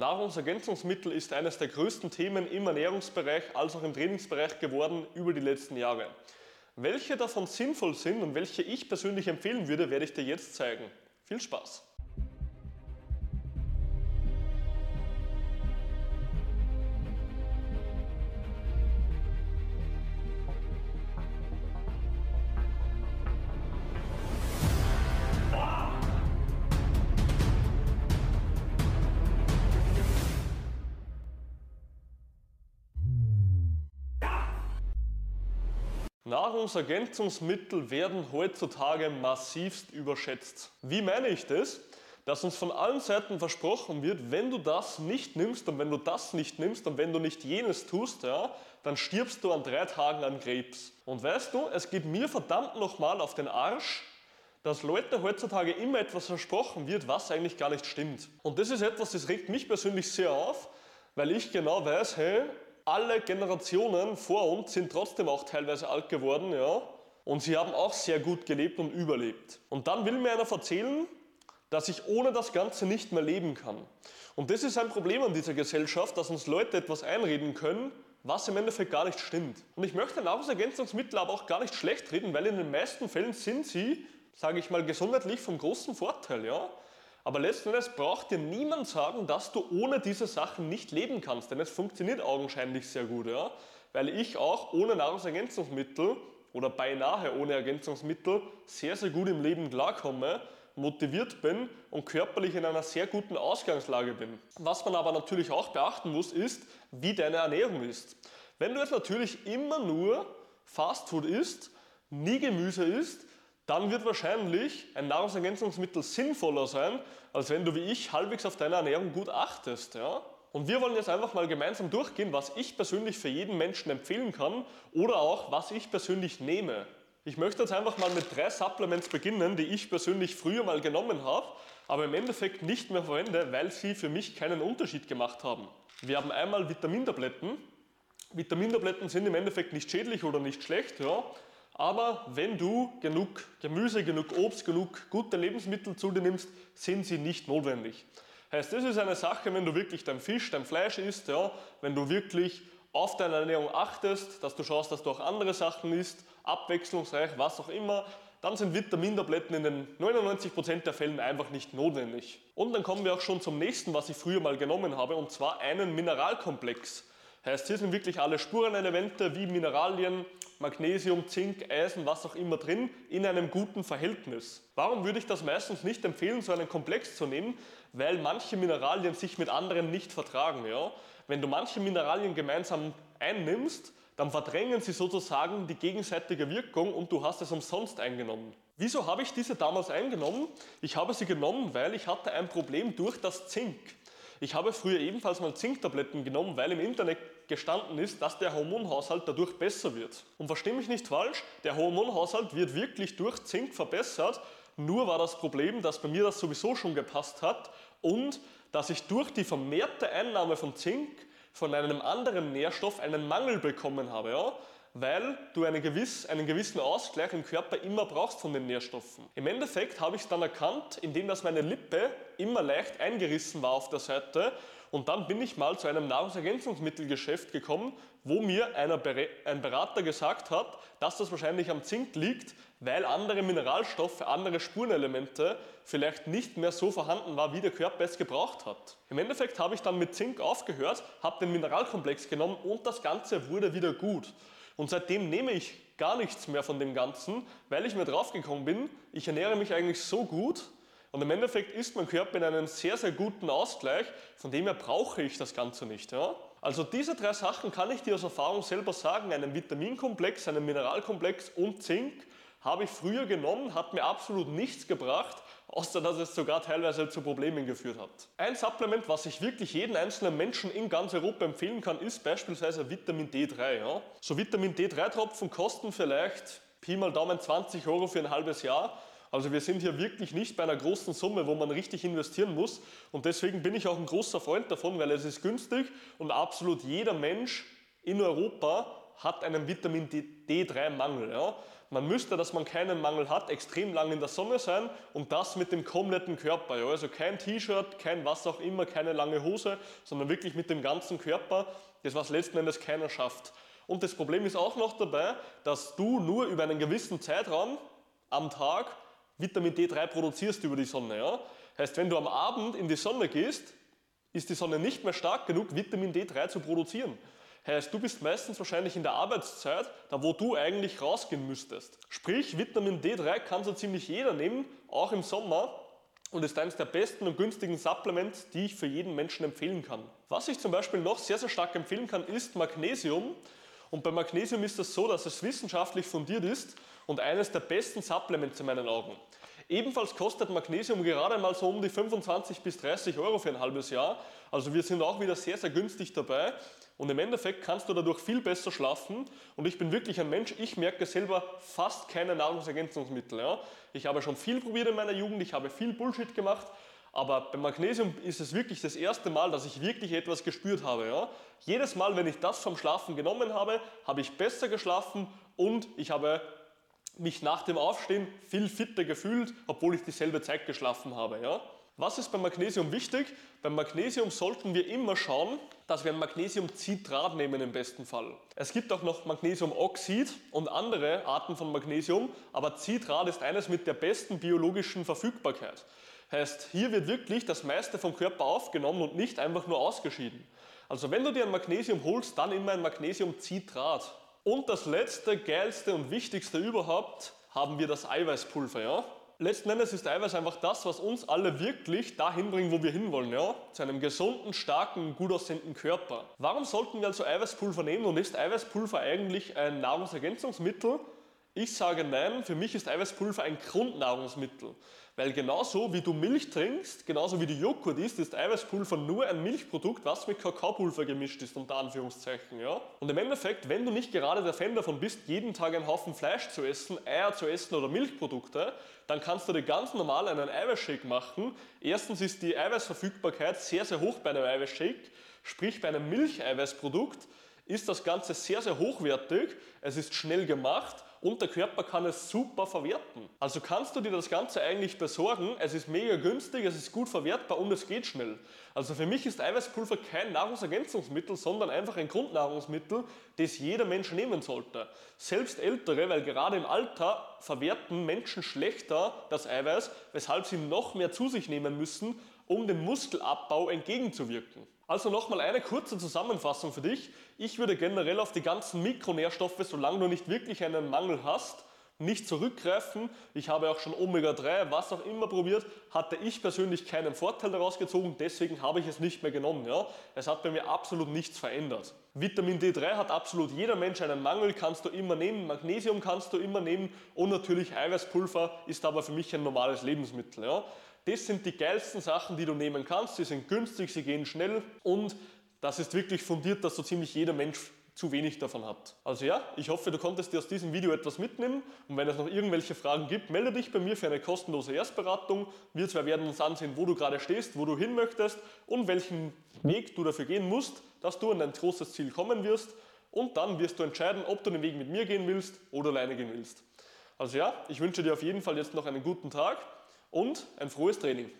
Nahrungsergänzungsmittel ist eines der größten Themen im Ernährungsbereich als auch im Trainingsbereich geworden über die letzten Jahre. Welche davon sinnvoll sind und welche ich persönlich empfehlen würde, werde ich dir jetzt zeigen. Viel Spaß! Nahrungsergänzungsmittel werden heutzutage massivst überschätzt. Wie meine ich das? Dass uns von allen Seiten versprochen wird, wenn du das nicht nimmst und wenn du das nicht nimmst und wenn du nicht jenes tust, ja, dann stirbst du an drei Tagen an Krebs. Und weißt du, es geht mir verdammt nochmal auf den Arsch, dass Leute heutzutage immer etwas versprochen wird, was eigentlich gar nicht stimmt. Und das ist etwas, das regt mich persönlich sehr auf, weil ich genau weiß, hey, alle Generationen vor uns sind trotzdem auch teilweise alt geworden, ja. Und sie haben auch sehr gut gelebt und überlebt. Und dann will mir einer erzählen, dass ich ohne das Ganze nicht mehr leben kann. Und das ist ein Problem an dieser Gesellschaft, dass uns Leute etwas einreden können, was im Endeffekt gar nicht stimmt. Und ich möchte Nahrungsergänzungsmittel aber auch gar nicht schlecht reden, weil in den meisten Fällen sind sie, sage ich mal, gesundheitlich vom großen Vorteil. Ja? Aber letzten Endes braucht dir niemand sagen, dass du ohne diese Sachen nicht leben kannst, denn es funktioniert augenscheinlich sehr gut, ja? weil ich auch ohne Nahrungsergänzungsmittel oder beinahe ohne Ergänzungsmittel sehr, sehr gut im Leben klarkomme, motiviert bin und körperlich in einer sehr guten Ausgangslage bin. Was man aber natürlich auch beachten muss, ist, wie deine Ernährung ist. Wenn du jetzt natürlich immer nur Fastfood isst, nie Gemüse isst, dann wird wahrscheinlich ein Nahrungsergänzungsmittel sinnvoller sein, als wenn du wie ich halbwegs auf deine Ernährung gut achtest. Ja? Und wir wollen jetzt einfach mal gemeinsam durchgehen, was ich persönlich für jeden Menschen empfehlen kann oder auch was ich persönlich nehme. Ich möchte jetzt einfach mal mit drei Supplements beginnen, die ich persönlich früher mal genommen habe, aber im Endeffekt nicht mehr verwende, weil sie für mich keinen Unterschied gemacht haben. Wir haben einmal Vitamintabletten. Vitamintabletten sind im Endeffekt nicht schädlich oder nicht schlecht, ja, aber wenn du genug Gemüse, genug Obst, genug gute Lebensmittel zu dir nimmst, sind sie nicht notwendig. Heißt, das ist eine Sache, wenn du wirklich dein Fisch, dein Fleisch isst, ja, wenn du wirklich auf deine Ernährung achtest, dass du schaust, dass du auch andere Sachen isst, abwechslungsreich, was auch immer, dann sind Vitamintabletten in den 99% der Fällen einfach nicht notwendig. Und dann kommen wir auch schon zum nächsten, was ich früher mal genommen habe, und zwar einen Mineralkomplex. Heißt, hier sind wirklich alle Spurenelemente wie Mineralien, Magnesium, Zink, Eisen, was auch immer drin, in einem guten Verhältnis. Warum würde ich das meistens nicht empfehlen, so einen Komplex zu nehmen? Weil manche Mineralien sich mit anderen nicht vertragen. Ja? Wenn du manche Mineralien gemeinsam einnimmst, dann verdrängen sie sozusagen die gegenseitige Wirkung und du hast es umsonst eingenommen. Wieso habe ich diese damals eingenommen? Ich habe sie genommen, weil ich hatte ein Problem durch das Zink. Ich habe früher ebenfalls mal Zinktabletten genommen, weil im Internet gestanden ist, dass der Hormonhaushalt dadurch besser wird. Und verstehe mich nicht falsch, der Hormonhaushalt wird wirklich durch Zink verbessert, nur war das Problem, dass bei mir das sowieso schon gepasst hat und dass ich durch die vermehrte Einnahme von Zink von einem anderen Nährstoff einen Mangel bekommen habe. Ja? Weil du eine gewiss, einen gewissen Ausgleich im Körper immer brauchst von den Nährstoffen. Im Endeffekt habe ich es dann erkannt, indem dass meine Lippe immer leicht eingerissen war auf der Seite und dann bin ich mal zu einem Nahrungsergänzungsmittelgeschäft gekommen, wo mir einer, ein Berater gesagt hat, dass das wahrscheinlich am Zink liegt, weil andere Mineralstoffe, andere Spurenelemente vielleicht nicht mehr so vorhanden war, wie der Körper es gebraucht hat. Im Endeffekt habe ich dann mit Zink aufgehört, habe den Mineralkomplex genommen und das Ganze wurde wieder gut. Und seitdem nehme ich gar nichts mehr von dem Ganzen, weil ich mir draufgekommen bin, ich ernähre mich eigentlich so gut und im Endeffekt ist mein Körper in einem sehr, sehr guten Ausgleich, von dem her brauche ich das Ganze nicht. Ja? Also diese drei Sachen kann ich dir aus Erfahrung selber sagen, einen Vitaminkomplex, einen Mineralkomplex und Zink habe ich früher genommen, hat mir absolut nichts gebracht, außer dass es sogar teilweise zu Problemen geführt hat. Ein Supplement, was ich wirklich jedem einzelnen Menschen in ganz Europa empfehlen kann, ist beispielsweise Vitamin D3. Ja? So Vitamin D3-Tropfen kosten vielleicht Pi mal Daumen 20 Euro für ein halbes Jahr. Also wir sind hier wirklich nicht bei einer großen Summe, wo man richtig investieren muss. Und deswegen bin ich auch ein großer Freund davon, weil es ist günstig und absolut jeder Mensch in Europa hat einen Vitamin D3-Mangel. Ja? Man müsste, dass man keinen Mangel hat, extrem lang in der Sonne sein und das mit dem kompletten Körper. Ja? Also kein T-Shirt, kein was auch immer, keine lange Hose, sondern wirklich mit dem ganzen Körper. Das, was letzten Endes keiner schafft. Und das Problem ist auch noch dabei, dass du nur über einen gewissen Zeitraum am Tag Vitamin D3 produzierst über die Sonne. Ja? Heißt, wenn du am Abend in die Sonne gehst, ist die Sonne nicht mehr stark genug, Vitamin D3 zu produzieren. Heißt, du bist meistens wahrscheinlich in der Arbeitszeit, da wo du eigentlich rausgehen müsstest. Sprich, Vitamin D3 kann so ziemlich jeder nehmen, auch im Sommer und ist eines der besten und günstigen Supplements, die ich für jeden Menschen empfehlen kann. Was ich zum Beispiel noch sehr, sehr stark empfehlen kann, ist Magnesium. Und bei Magnesium ist es so, dass es wissenschaftlich fundiert ist und eines der besten Supplements in meinen Augen. Ebenfalls kostet Magnesium gerade mal so um die 25 bis 30 Euro für ein halbes Jahr. Also wir sind auch wieder sehr, sehr günstig dabei. Und im Endeffekt kannst du dadurch viel besser schlafen. Und ich bin wirklich ein Mensch, ich merke selber fast keine Nahrungsergänzungsmittel. Ja. Ich habe schon viel probiert in meiner Jugend, ich habe viel Bullshit gemacht. Aber beim Magnesium ist es wirklich das erste Mal, dass ich wirklich etwas gespürt habe. Ja. Jedes Mal, wenn ich das vom Schlafen genommen habe, habe ich besser geschlafen und ich habe mich nach dem Aufstehen viel fitter gefühlt, obwohl ich dieselbe Zeit geschlafen habe. Ja? Was ist beim Magnesium wichtig? Beim Magnesium sollten wir immer schauen, dass wir ein Magnesiumcitrat nehmen im besten Fall. Es gibt auch noch Magnesiumoxid und andere Arten von Magnesium, aber Citrat ist eines mit der besten biologischen Verfügbarkeit. Heißt, hier wird wirklich das meiste vom Körper aufgenommen und nicht einfach nur ausgeschieden. Also wenn du dir ein Magnesium holst, dann immer ein Magnesiumcitrat. Und das letzte, geilste und wichtigste überhaupt haben wir das Eiweißpulver. Ja? Letzten Endes ist Eiweiß einfach das, was uns alle wirklich dahin bringt, wo wir hinwollen, ja? zu einem gesunden, starken, gut aussehenden Körper. Warum sollten wir also Eiweißpulver nehmen und ist Eiweißpulver eigentlich ein Nahrungsergänzungsmittel? Ich sage nein, für mich ist Eiweißpulver ein Grundnahrungsmittel. Weil genauso wie du Milch trinkst, genauso wie du Joghurt isst, ist Eiweißpulver nur ein Milchprodukt, was mit Kakaopulver gemischt ist, unter Anführungszeichen. Ja? Und im Endeffekt, wenn du nicht gerade der Fan davon bist, jeden Tag einen Haufen Fleisch zu essen, Eier zu essen oder Milchprodukte, dann kannst du dir ganz normal einen Eiweißshake machen. Erstens ist die Eiweißverfügbarkeit sehr, sehr hoch bei einem Eiweißshake, sprich bei einem Milcheiweißprodukt ist das Ganze sehr, sehr hochwertig, es ist schnell gemacht und der Körper kann es super verwerten. Also kannst du dir das Ganze eigentlich besorgen. Es ist mega günstig, es ist gut verwertbar und es geht schnell. Also für mich ist Eiweißpulver kein Nahrungsergänzungsmittel, sondern einfach ein Grundnahrungsmittel, das jeder Mensch nehmen sollte. Selbst Ältere, weil gerade im Alter verwerten Menschen schlechter das Eiweiß, weshalb sie noch mehr zu sich nehmen müssen, um dem Muskelabbau entgegenzuwirken. Also nochmal eine kurze Zusammenfassung für dich. Ich würde generell auf die ganzen Mikronährstoffe, solange du nicht wirklich einen Mangel hast, nicht zurückgreifen. Ich habe auch schon Omega-3, was auch immer probiert, hatte ich persönlich keinen Vorteil daraus gezogen, deswegen habe ich es nicht mehr genommen. Ja? Es hat bei mir absolut nichts verändert. Vitamin D3 hat absolut jeder Mensch einen Mangel, kannst du immer nehmen, Magnesium kannst du immer nehmen und natürlich Eiweißpulver ist aber für mich ein normales Lebensmittel. Ja? Das sind die geilsten Sachen, die du nehmen kannst. Sie sind günstig, sie gehen schnell und das ist wirklich fundiert, dass so ziemlich jeder Mensch zu wenig davon hat. Also ja, ich hoffe, du konntest dir aus diesem Video etwas mitnehmen und wenn es noch irgendwelche Fragen gibt, melde dich bei mir für eine kostenlose Erstberatung. Wir zwei werden uns ansehen, wo du gerade stehst, wo du hin möchtest und welchen Weg du dafür gehen musst, dass du an dein großes Ziel kommen wirst und dann wirst du entscheiden, ob du den Weg mit mir gehen willst oder alleine gehen willst. Also ja, ich wünsche dir auf jeden Fall jetzt noch einen guten Tag und ein frohes Training.